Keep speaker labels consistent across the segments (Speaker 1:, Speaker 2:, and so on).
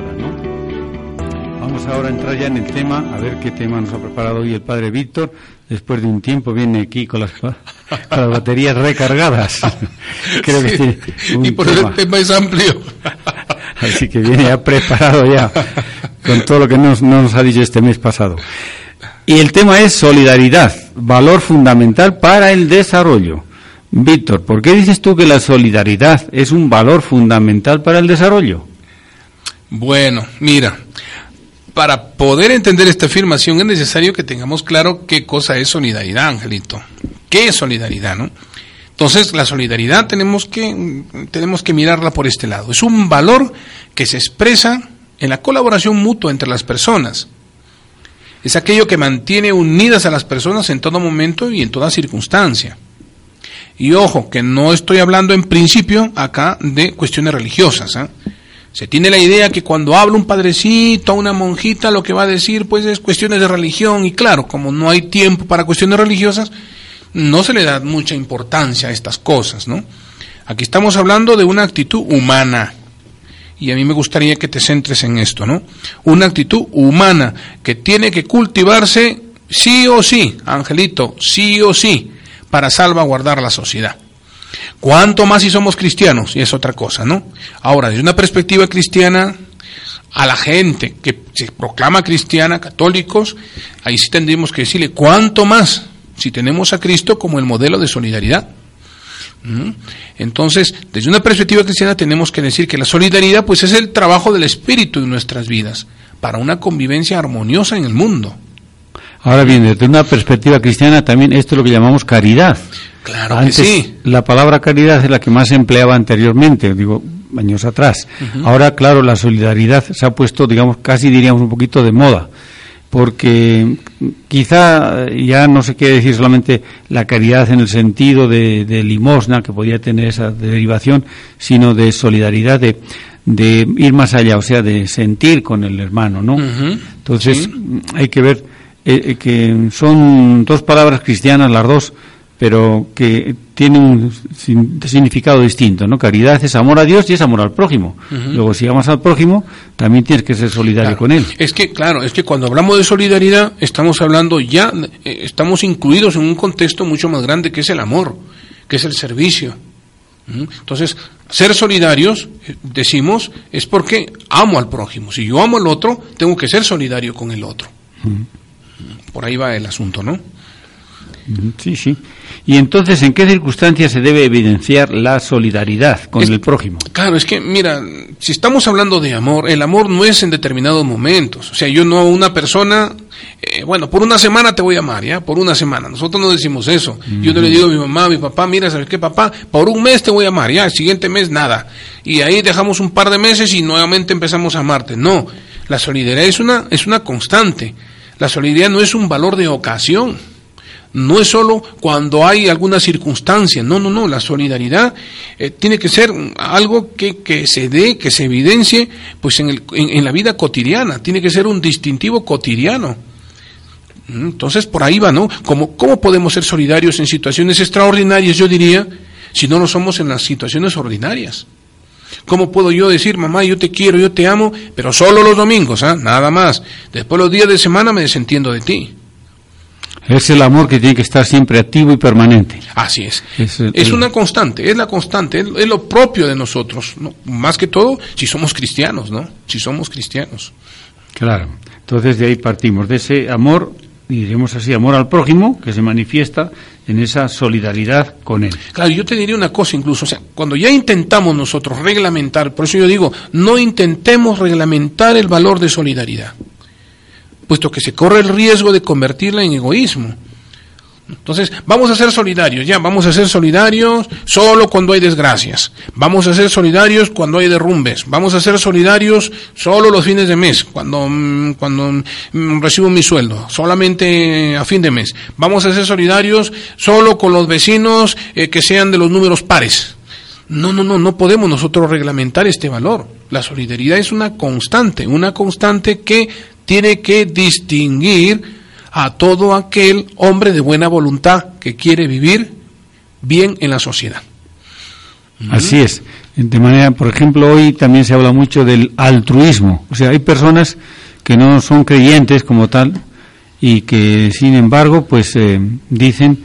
Speaker 1: Nada, ¿no? Vamos ahora a entrar ya en el tema, a ver qué tema nos ha preparado hoy el padre Víctor. Después de un tiempo viene aquí con las, con las baterías recargadas. Creo que tiene un
Speaker 2: y por el tema es amplio.
Speaker 1: Así que viene ya preparado ya con todo lo que nos, no nos ha dicho este mes pasado. Y el tema es solidaridad, valor fundamental para el desarrollo. Víctor, ¿por qué dices tú que la solidaridad es un valor fundamental para el desarrollo?
Speaker 2: Bueno, mira, para poder entender esta afirmación es necesario que tengamos claro qué cosa es solidaridad, Angelito. ¿Qué es solidaridad, no? Entonces, la solidaridad tenemos que, tenemos que mirarla por este lado. Es un valor que se expresa en la colaboración mutua entre las personas. Es aquello que mantiene unidas a las personas en todo momento y en toda circunstancia. Y ojo, que no estoy hablando en principio acá de cuestiones religiosas. ¿eh? Se tiene la idea que cuando habla un padrecito, una monjita, lo que va a decir pues es cuestiones de religión. Y claro, como no hay tiempo para cuestiones religiosas, no se le da mucha importancia a estas cosas, ¿no? Aquí estamos hablando de una actitud humana. Y a mí me gustaría que te centres en esto, ¿no? Una actitud humana que tiene que cultivarse sí o sí, Angelito, sí o sí, para salvaguardar la sociedad. ¿Cuánto más si somos cristianos? Y es otra cosa, ¿no? Ahora, desde una perspectiva cristiana, a la gente que se proclama cristiana, católicos, ahí sí tendríamos que decirle, ¿cuánto más si tenemos a Cristo como el modelo de solidaridad? ¿Mm? Entonces, desde una perspectiva cristiana tenemos que decir que la solidaridad pues es el trabajo del espíritu en nuestras vidas para una convivencia armoniosa en el mundo.
Speaker 1: Ahora bien, desde una perspectiva cristiana también esto es lo que llamamos caridad.
Speaker 2: Claro
Speaker 1: Antes,
Speaker 2: que sí.
Speaker 1: La palabra caridad es la que más se empleaba anteriormente, digo, años atrás. Ahora, claro, la solidaridad se ha puesto, digamos, casi diríamos un poquito de moda, porque quizá ya no se quiere decir solamente la caridad en el sentido de, de limosna, que podría tener esa derivación, sino de solidaridad, de, de ir más allá, o sea, de sentir con el hermano, ¿no? Entonces,
Speaker 2: sí.
Speaker 1: hay que ver eh, eh, que son dos palabras cristianas las dos, pero que tienen un significado distinto, ¿no? Caridad es amor a Dios y es amor al prójimo. Luego, si amas al prójimo, también tienes que ser solidario
Speaker 2: Claro.
Speaker 1: con él.
Speaker 2: Es que, claro, es que cuando hablamos de solidaridad, estamos hablando ya, eh, estamos incluidos en un contexto mucho más grande que es el amor, que es el servicio. ¿Mm? Entonces, ser solidarios, eh, decimos, es porque amo al prójimo. Si yo amo al otro, tengo que ser solidario con el otro. Por ahí va el asunto, ¿no?
Speaker 1: Sí, sí. Y entonces, ¿en qué circunstancias se debe evidenciar la solidaridad con
Speaker 2: Es-
Speaker 1: el prójimo?
Speaker 2: Claro, es que, mira, si estamos hablando de amor, el amor no es en determinados momentos. O sea, yo no a una persona, eh, bueno, por una semana te voy a amar, ¿ya? Por una semana. Nosotros no decimos eso. Yo no le digo a mi mamá, a mi papá, mira, ¿sabes qué, papá? Por un mes te voy a amar, ya, el siguiente mes nada. Y ahí dejamos un par de meses y nuevamente empezamos a amarte. No, la solidaridad es una, es una constante. La solidaridad no es un valor de ocasión. No es solo cuando hay alguna circunstancia, no, no, no, la solidaridad eh, tiene que ser algo que, que se dé, que se evidencie pues en, el- en- la vida cotidiana, tiene que ser un distintivo cotidiano. Mm, Entonces por ahí va, ¿no? ¿Cómo, ¿Cómo podemos ser solidarios en situaciones extraordinarias, yo diría, si no lo somos en las situaciones ordinarias? ¿Cómo puedo yo decir, mamá, yo te quiero, yo te amo, pero solo los domingos, ¿ah? nada más? Después los días de semana me desentiendo de ti.
Speaker 1: Es el amor que tiene que estar siempre activo y permanente.
Speaker 2: Así es.
Speaker 1: Es
Speaker 2: una constante, es la constante, es, es lo propio de nosotros, ¿no? Más que todo, si somos cristianos, ¿no? Si somos cristianos.
Speaker 1: Claro. Entonces de ahí partimos, de ese amor, diremos así, amor al prójimo, que se manifiesta en esa solidaridad con él.
Speaker 2: Claro, yo te diría una cosa incluso, o sea, cuando ya intentamos nosotros reglamentar, por eso yo digo, no intentemos reglamentar el valor de solidaridad, puesto que se corre el riesgo de convertirla en egoísmo. Entonces, vamos a ser solidarios, ya, vamos a ser solidarios solo cuando hay desgracias. Vamos a ser solidarios cuando hay derrumbes. Vamos a ser solidarios solo los fines de mes, cuando, mm, cuando mm, recibo mi sueldo, solamente a fin de mes. Vamos a ser solidarios solo con los vecinos eh, que sean de los números pares. No, no, no, no podemos nosotros reglamentar este valor. La solidaridad es una constante, una constante que tiene que distinguir a todo aquel hombre de buena voluntad que quiere vivir bien en la sociedad.
Speaker 1: Así es. De manera, por ejemplo, hoy también se habla mucho del altruismo. O sea, hay personas que no son creyentes como tal y que, sin embargo, pues eh, dicen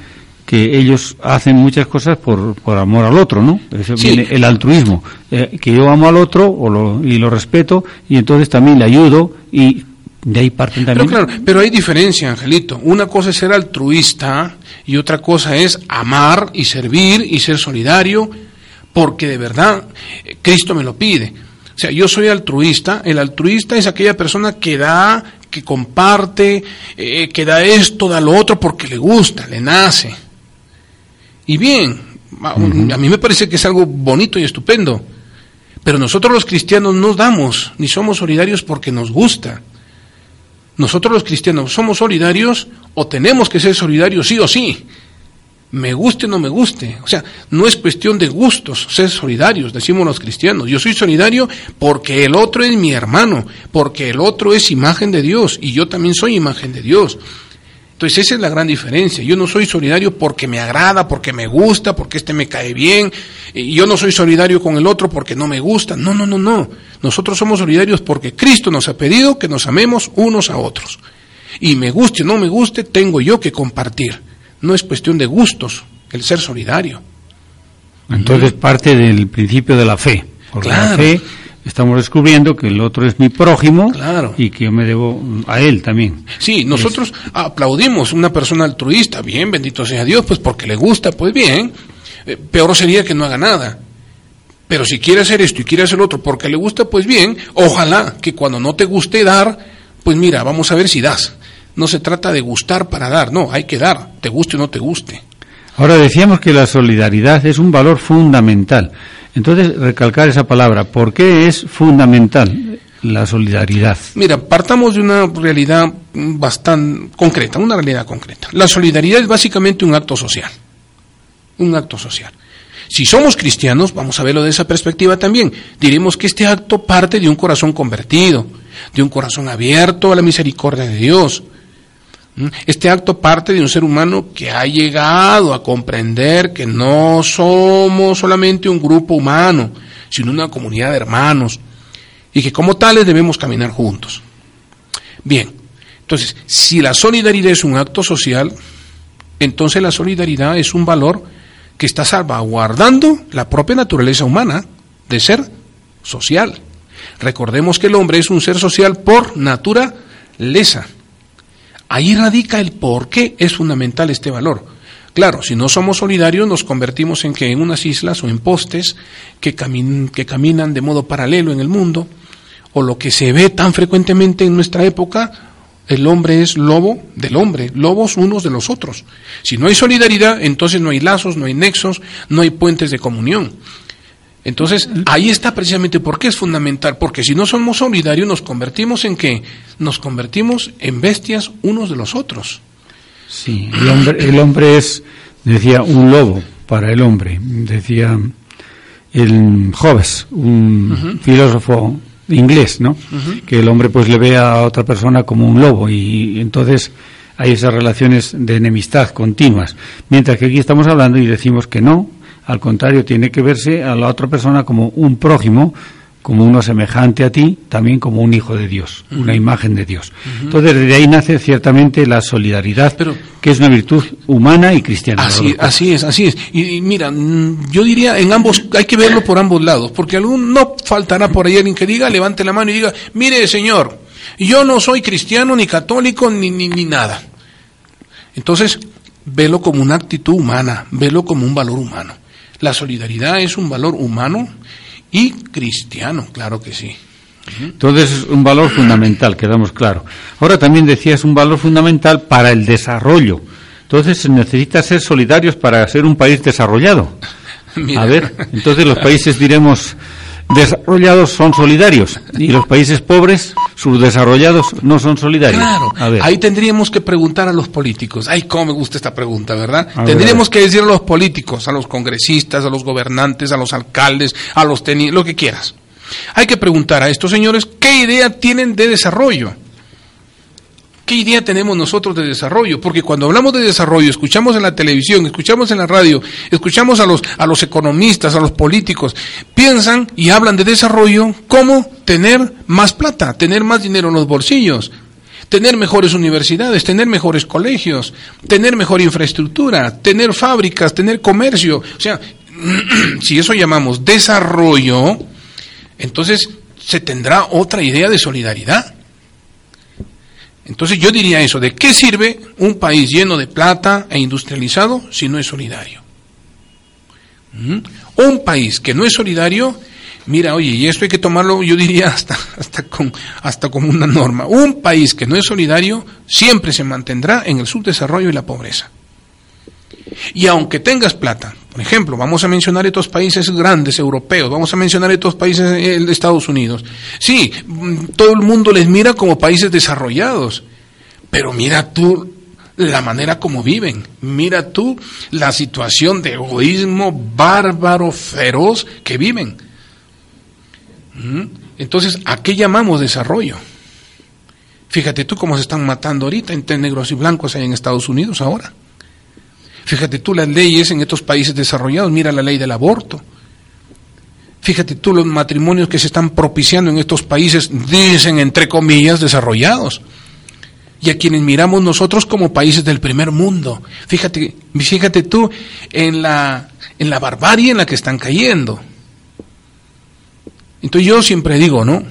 Speaker 1: que ellos hacen muchas cosas por, por amor al otro, ¿no? Eso
Speaker 2: Sí.
Speaker 1: viene el altruismo, eh, que yo amo al otro o lo, y lo respeto y entonces también le ayudo y de ahí parten
Speaker 2: Pero
Speaker 1: también.
Speaker 2: claro, pero hay diferencia, Angelito. Una cosa es ser altruista y otra cosa es amar y servir y ser solidario, porque de verdad eh, Cristo me lo pide. O sea, yo soy altruista. El altruista es aquella persona que da, que comparte, eh, que da esto, da lo otro porque le gusta, le nace. Y bien, a a mí me parece que es algo bonito y estupendo. Pero nosotros los cristianos no damos ni somos solidarios porque nos gusta. Nosotros los cristianos somos solidarios o tenemos que ser solidarios sí o sí. Me guste o no me guste. O sea, no es cuestión de gustos ser solidarios, decimos los cristianos. Yo soy solidario porque el otro es mi hermano, porque el otro es imagen de Dios y yo también soy imagen de Dios. Entonces esa es la gran diferencia. Yo no soy solidario porque me agrada, porque me gusta, porque este me cae bien. Y yo no soy solidario con el otro porque no me gusta. No, no, no, no. Nosotros somos solidarios porque Cristo nos ha pedido que nos amemos unos a otros. Y me guste o no me guste, tengo yo que compartir. No es cuestión de gustos el ser solidario.
Speaker 1: Entonces parte del principio de la fe. Porque la
Speaker 2: Claro.
Speaker 1: fe estamos descubriendo que el otro es mi prójimo
Speaker 2: Claro.
Speaker 1: y que yo me debo a él también.
Speaker 2: Sí, nosotros aplaudimos una persona altruista, bien, bendito sea Dios, pues porque le gusta, pues bien. Eh, peor sería que no haga nada. Pero si quiere hacer esto y quiere hacer otro porque le gusta, pues bien, ojalá que cuando no te guste dar, pues mira, vamos a ver si das. No se trata de gustar para dar, no, hay que dar, te guste o no te guste.
Speaker 1: Ahora decíamos que la solidaridad es un valor fundamental. Entonces, recalcar esa palabra, ¿por qué es fundamental la solidaridad?
Speaker 2: Mira, partamos de una realidad bastante concreta, una realidad concreta. La solidaridad es básicamente un acto social. Un acto social. Si somos cristianos, vamos a verlo de esa perspectiva también. Diremos que este acto parte de un corazón convertido, de un corazón abierto a la misericordia de Dios. ¿Mm? Este acto parte de un ser humano que ha llegado a comprender que no somos solamente un grupo humano, sino una comunidad de hermanos, y que como tales debemos caminar juntos. Bien, entonces, si la solidaridad es un acto social, entonces la solidaridad es un valor que está salvaguardando la propia naturaleza humana de ser social. Recordemos que el hombre es un ser social por naturaleza. Ahí radica el por qué es fundamental este valor. Claro, si no somos solidarios nos convertimos en que en unas islas o en postes que, camin- que caminan de modo paralelo en el mundo, o lo que se ve tan frecuentemente en nuestra época, el hombre es lobo del hombre, lobos unos de los otros. Si no hay solidaridad, entonces no hay lazos, no hay nexos, no hay puentes de comunión. Entonces, ahí está precisamente por qué es fundamental, porque si no somos solidarios nos convertimos en qué? Nos convertimos en bestias unos de los otros.
Speaker 1: Sí, el hombre, el hombre es, decía, un lobo para el hombre. Decía el Hobbes, un filósofo inglés, ¿no? Que el hombre pues le ve a otra persona como un lobo y, entonces hay esas relaciones de enemistad continuas. Mientras que aquí estamos hablando y decimos que no, al contrario, tiene que verse a la otra persona como un prójimo, como uno semejante a ti, también como un hijo de Dios, una imagen de Dios. Entonces, de ahí nace ciertamente la solidaridad,
Speaker 2: Pero-
Speaker 1: que es una virtud humana y cristiana.
Speaker 2: Así, es, así es. Y, y mira, mm, yo diría en ambos, hay que verlo por ambos lados, porque algún no faltará por ahí alguien que diga, levante la mano y diga, mire señor, yo no soy cristiano, ni católico, ni, ni, ni nada. Entonces, velo como una actitud humana, velo como un valor humano. La solidaridad es un valor humano y cristiano, claro que sí.
Speaker 1: Entonces es un valor fundamental, quedamos claro. Ahora también decías un valor fundamental para el desarrollo Entonces se necesita ser solidarios para ser un país desarrollado.
Speaker 2: Mira.
Speaker 1: A ver, entonces los países, diremos, desarrollados son solidarios y los países pobres, subdesarrollados, no son solidarios.
Speaker 2: Claro,
Speaker 1: A ver.
Speaker 2: ahí tendríamos que preguntar a los políticos. Ay, cómo me gusta esta pregunta, ¿verdad?
Speaker 1: A
Speaker 2: tendríamos que decir a los políticos, a los congresistas, a los gobernantes, a los alcaldes, a los teni lo que quieras. Hay que preguntar a estos señores qué idea tienen de desarrollo. ¿Qué idea tenemos nosotros de desarrollo? Porque cuando hablamos de desarrollo, escuchamos en la televisión, escuchamos en la radio, escuchamos a los, a los economistas, a los políticos, piensan y hablan de desarrollo como tener más plata, tener más dinero en los bolsillos, tener mejores universidades, tener mejores colegios, tener mejor infraestructura, tener fábricas, tener comercio. O sea, si eso llamamos desarrollo, entonces se tendrá otra idea de solidaridad. Entonces yo diría eso, ¿de qué sirve un país lleno de plata e industrializado si no es solidario? ¿Mm? Un país que no es solidario, mira, oye, y esto hay que tomarlo, yo diría, hasta, hasta, con, hasta como una norma. Un país que no es solidario siempre se mantendrá en el subdesarrollo y la pobreza. Y aunque tengas plata, por ejemplo, vamos a mencionar estos países grandes europeos, vamos a mencionar estos países eh, de Estados Unidos. Sí, mm, todo el mundo les mira como países desarrollados, pero mira tú la manera como viven, mira tú la situación de egoísmo bárbaro, feroz que viven. ¿Mm? Entonces, ¿a qué llamamos desarrollo? Fíjate tú cómo se están matando ahorita entre negros y blancos ahí en Estados Unidos ahora. Fíjate tú las leyes en estos países desarrollados, mira la ley del aborto. Fíjate tú los matrimonios que se están propiciando en estos países, dicen entre comillas, desarrollados. Y a quienes miramos nosotros como países del primer mundo. Fíjate, fíjate tú en la, en la barbarie en la que están cayendo. Entonces yo siempre digo, ¿no?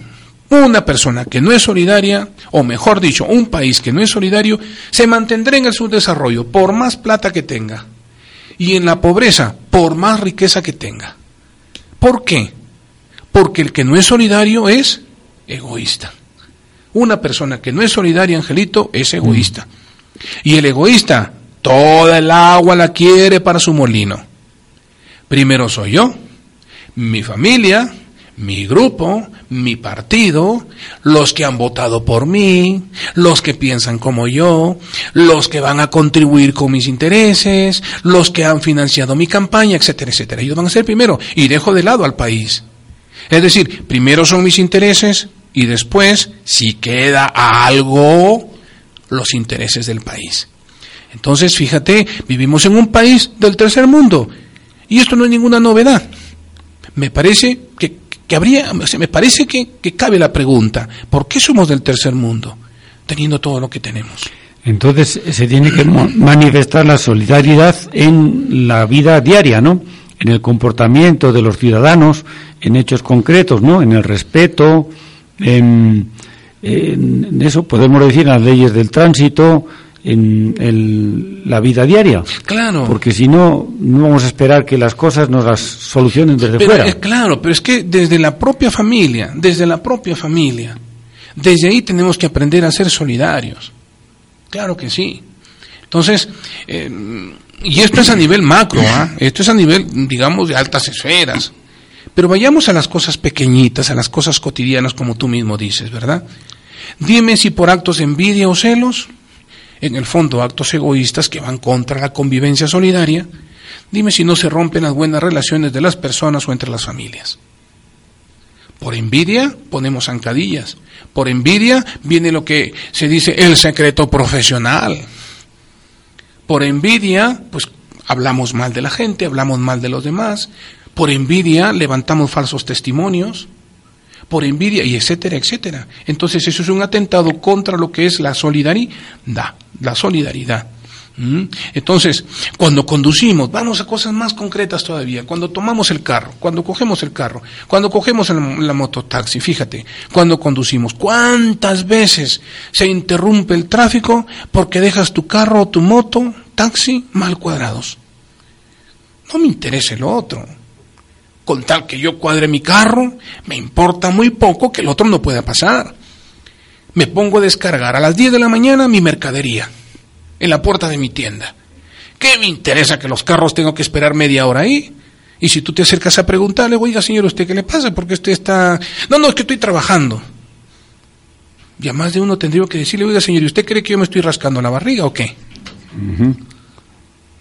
Speaker 2: Una persona que no es solidaria, o mejor dicho, un país que no es solidario, se mantendrá en el subdesarrollo por más plata que tenga. Y en la pobreza, por más riqueza que tenga. ¿Por qué? Porque el que no es solidario es egoísta. Una persona que no es solidaria, Angelito, es egoísta. Y el egoísta, toda el agua la quiere para su molino. Primero soy yo, mi familia, mi grupo, mi partido, los que han votado por mí, los que piensan como yo, los que van a contribuir con mis intereses, los que han financiado mi campaña, etcétera, etcétera. Ellos van a ser primero y dejo de lado al país. Es decir, primero son mis intereses y después, si queda algo, los intereses del país. Entonces, fíjate, vivimos en un país del tercer mundo y esto no es ninguna novedad. Me parece que, que habría, o me parece que, que cabe la pregunta, ¿por qué somos del tercer mundo teniendo todo lo que tenemos?
Speaker 1: Entonces se tiene que manifestar la solidaridad en la vida diaria, ¿no? En el comportamiento de los ciudadanos, en hechos concretos, ¿no? En el respeto, en, eso podemos decir las leyes del tránsito, en el- la vida diaria.
Speaker 2: Claro.
Speaker 1: Porque si no, no vamos a esperar que las cosas nos las solucionen desde
Speaker 2: Pero
Speaker 1: fuera.
Speaker 2: claro, pero es que desde la propia familia, desde la propia familia, desde ahí tenemos que aprender a ser solidarios. Claro que sí. Entonces, eh, y esto es a nivel macro, ¿ah? esto es a nivel, digamos, de altas esferas. Pero vayamos a las cosas pequeñitas, a las cosas cotidianas, como tú mismo dices, ¿verdad? Dime si por actos de envidia o celos, en el fondo actos egoístas que van contra la convivencia solidaria, dime si no se rompen las buenas relaciones de las personas o entre las familias. Por envidia ponemos zancadillas. Por envidia viene lo que se dice el secreto profesional. Por envidia, pues hablamos mal de la gente, hablamos mal de los demás. Por envidia levantamos falsos testimonios. Por envidia y etcétera, etcétera. Entonces eso es un atentado contra lo que es la solidaridad, la solidaridad. ¿Mm? Entonces, cuando conducimos, vamos a cosas más concretas todavía, cuando tomamos el carro, cuando cogemos el carro, cuando cogemos el- la mototaxi, fíjate, cuando conducimos, ¿cuántas veces se interrumpe el tráfico porque dejas tu carro o tu moto, taxi, mal cuadrados? No me interesa lo otro. Con tal que yo cuadre mi carro, me importa muy poco que el otro no pueda pasar. Me pongo a descargar a las 10 de la mañana mi mercadería en la puerta de mi tienda. ¿Qué me interesa que los carros tengo que esperar media hora ahí? Y si tú te acercas a preguntarle, oiga señor, ¿usted qué le pasa? Porque usted está... No, no, es que estoy trabajando. Y a más de uno tendría que decirle, oiga señor, ¿y usted cree que yo me estoy rascando la barriga o qué?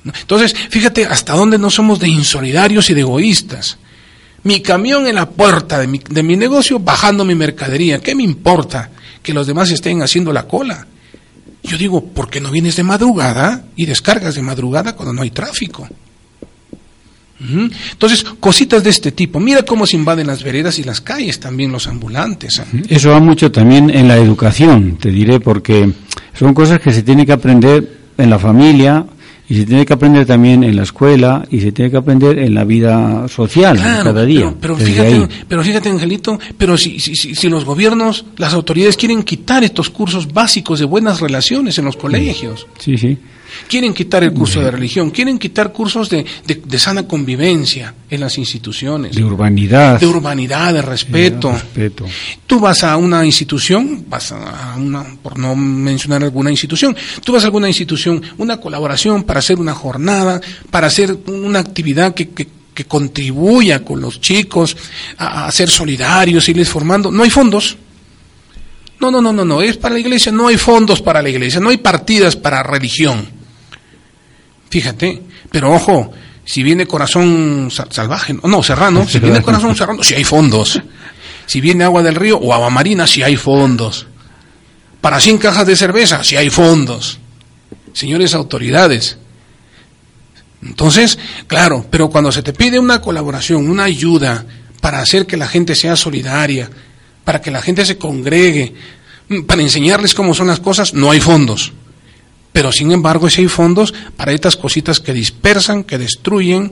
Speaker 2: Entonces, fíjate hasta dónde no somos de insolidarios y de egoístas. Mi camión en la puerta de mi, de mi negocio bajando mi mercadería. ¿Qué me importa que los demás estén haciendo la cola? Yo digo, ¿por qué no vienes de madrugada y descargas de madrugada cuando no hay tráfico? Entonces, cositas de este tipo. Mira cómo se invaden las veredas y las calles también los ambulantes. ¿ah?
Speaker 1: Eso va mucho también en la educación, te diré, porque son cosas que se tiene que aprender en la familia y se tiene que aprender también en la escuela y se tiene que aprender en la vida social
Speaker 2: Claro,
Speaker 1: cada día.
Speaker 2: Pero, fíjate, pero fíjate, Angelito, pero si, si, si, si los gobiernos, las autoridades quieren quitar estos cursos básicos de buenas relaciones en los colegios,
Speaker 1: Sí, sí.
Speaker 2: Quieren quitar el curso de religión, quieren quitar cursos de, de, de sana convivencia en las instituciones,
Speaker 1: De urbanidad.
Speaker 2: de urbanidad, de respeto.
Speaker 1: de respeto.
Speaker 2: Tú vas a una institución, vas a una, por no mencionar alguna institución, tú vas a alguna institución, una colaboración para hacer una jornada, para hacer una actividad que, que, que contribuya con los chicos a, a ser solidarios, irles formando. No hay fondos. No, no, no, no, no, es para la iglesia, no hay fondos para la iglesia, no hay partidas para religión. Fíjate, pero ojo, si viene corazón sa- salvaje, no, no, serrano, si viene corazón serrano, si hay fondos. Si viene agua del río o agua marina, si hay fondos. Para 100 cajas de cerveza, si hay fondos. Señores autoridades. Entonces, claro, pero cuando se te pide una colaboración, una ayuda para hacer que la gente sea solidaria, para que la gente se congregue, mm, para enseñarles cómo son las cosas, no hay fondos. Pero sin embargo, sí hay fondos para estas cositas que dispersan, que destruyen,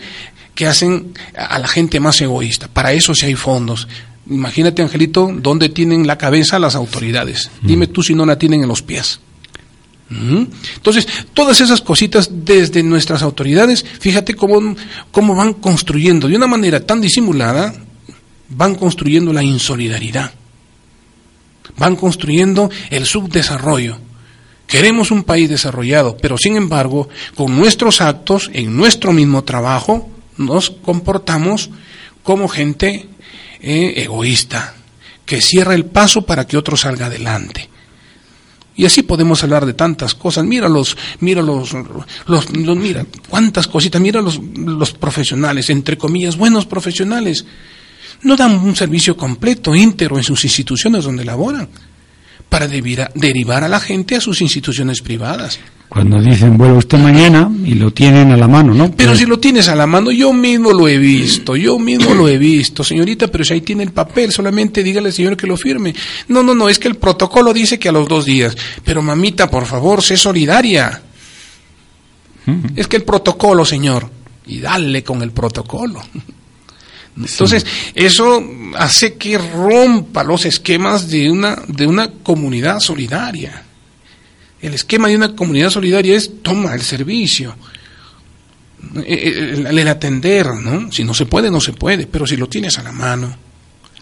Speaker 2: que hacen a la gente más egoísta. Para eso sí hay fondos. Imagínate, Angelito, dónde tienen la cabeza las autoridades. Dime tú si no la tienen en los pies. Ujú. Entonces, todas esas cositas desde nuestras autoridades, fíjate cómo, cómo van construyendo de una manera tan disimulada, van construyendo la insolidaridad, van construyendo el subdesarrollo. Queremos un país desarrollado, pero sin embargo, con nuestros actos, en nuestro mismo trabajo, nos comportamos como gente eh, egoísta, que cierra el paso para que otro salga adelante. Y así podemos hablar de tantas cosas. Mira los, mira los, los, los- mira cuántas cositas. Mira los, los profesionales, entre comillas, buenos profesionales. No dan un servicio completo, íntegro en sus instituciones donde laboran, para derivar a la gente a sus instituciones privadas.
Speaker 1: Cuando dicen, vuelve usted mañana y lo tienen a la mano, ¿no?
Speaker 2: Pero
Speaker 1: Pues,
Speaker 2: si lo tienes a la mano, yo mismo lo he visto, yo mismo lo he visto, señorita, pero si ahí tiene el papel, solamente dígale al señor que lo firme. No, no, no, es que el protocolo dice que a los dos días. Pero mamita, por favor, sé solidaria. Es que el protocolo, señor, y dale con el protocolo. Entonces, eso hace que rompa los esquemas de una, de una comunidad solidaria. El esquema de una comunidad solidaria es toma el servicio, eh, el, el atender, ¿no? Si no se puede, no se puede, pero si lo tienes a la mano.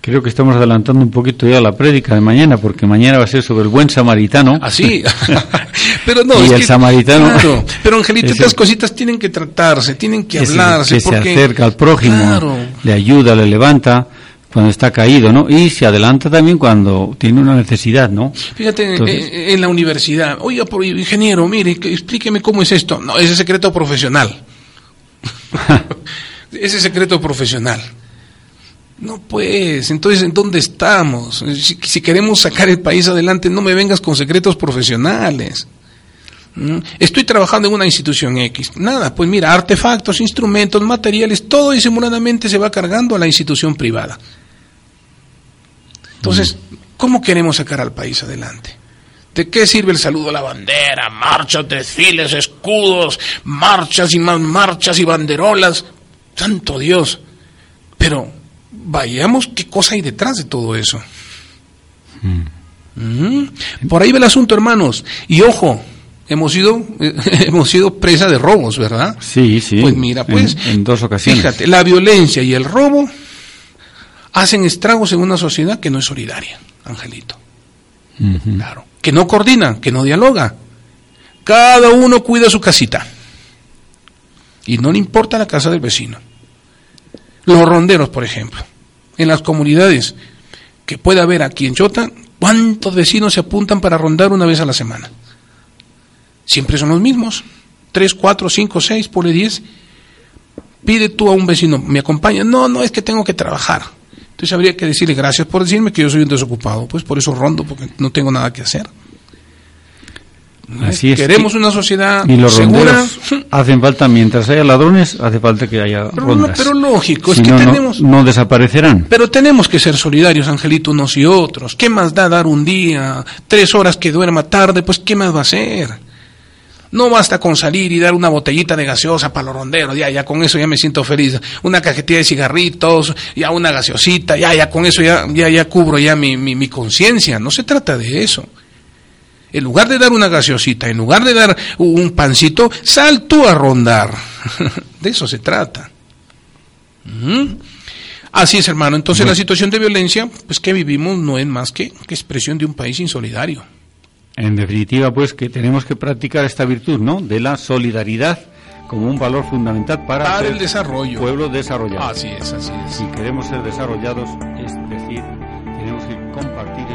Speaker 1: Creo que estamos adelantando un poquito ya la prédica de mañana, porque mañana va a ser sobre el buen samaritano.
Speaker 2: Así. pero no,
Speaker 1: Y
Speaker 2: es
Speaker 1: el
Speaker 2: que-
Speaker 1: samaritano
Speaker 2: claro, pero Angelito,
Speaker 1: es
Speaker 2: estas cositas tienen que tratarse, tienen que
Speaker 1: se,
Speaker 2: hablarse.
Speaker 1: que se
Speaker 2: porque,
Speaker 1: acerca al prójimo,
Speaker 2: Claro.
Speaker 1: le ayuda, le levanta cuando está caído, ¿no? Y se adelanta también cuando tiene una necesidad, ¿no?
Speaker 2: Fíjate,
Speaker 1: Entonces-
Speaker 2: eh, en la universidad, oiga, por ingeniero, mire, que- explíqueme cómo es esto. No, ese es secreto profesional. ese es secreto profesional. No, pues, entonces, ¿en dónde estamos? Si, si queremos sacar el país adelante, no me vengas con secretos profesionales. ¿Mm? Estoy trabajando en una institución X. Nada, pues mira, artefactos, instrumentos, materiales, todo disimuladamente se va cargando a la institución privada. Entonces, ¿cómo queremos sacar al país adelante? ¿De qué sirve el saludo a la bandera? Marchas, desfiles, escudos, marchas y más marchas y banderolas. Santo Dios. Pero vayamos qué cosa hay detrás de todo eso. Ujú. Por ahí va el asunto, hermanos. Y ojo, hemos sido, hemos sido presa de robos, ¿verdad?
Speaker 1: Sí, sí.
Speaker 2: Pues mira, pues,
Speaker 1: En, en dos ocasiones.
Speaker 2: Fíjate, la violencia y el robo hacen estragos en una sociedad que no es solidaria, Angelito. Claro. Que no coordina, que no dialoga. Cada uno cuida su casita. y no le importa la casa del vecino. Los ronderos, por ejemplo, en las comunidades que puede haber aquí en Chota, ¿cuántos vecinos se apuntan para rondar una vez a la semana? Siempre son los mismos. Tres, cuatro, cinco, seis, pone diez. Pide tú a un vecino, ¿me acompaña? No, no, es que tengo que trabajar. Entonces habría que decirle gracias por decirme que yo soy un desocupado. Pues por eso rondo, porque no tengo nada que hacer.
Speaker 1: Así es.
Speaker 2: Queremos una sociedad
Speaker 1: Y los
Speaker 2: segura.
Speaker 1: hacen falta, mientras haya ladrones, hace falta que haya
Speaker 2: Pero,
Speaker 1: rondas.
Speaker 2: pero lógico,
Speaker 1: Si
Speaker 2: es que
Speaker 1: no, no-
Speaker 2: tenemos...
Speaker 1: no desaparecerán.
Speaker 2: Pero tenemos que ser solidarios, Angelito, unos y otros. ¿Qué más da dar un día, tres horas que duerma tarde? Pues, ¿qué más va a hacer? No basta con salir y dar una botellita de gaseosa para los ronderos, ya, ya con eso ya me siento feliz. Una cajetilla de cigarritos, ya una gaseosita, ya, ya con eso ya, ya, ya cubro ya mi, mi, mi conciencia. No se trata de eso. En lugar de dar una gaseosita, en lugar de dar un pancito, sal tú a rondar. de eso se trata. Así es, hermano. Entonces la situación de violencia, pues que vivimos no es más que, que expresión de un país insolidario.
Speaker 1: En definitiva, pues que tenemos que practicar esta virtud, ¿no? De la solidaridad como un valor fundamental para,
Speaker 2: Para el desarrollo.
Speaker 1: pueblo desarrollado.
Speaker 2: Así es, así es.
Speaker 1: Si queremos ser desarrollados, es decir, tenemos que compartir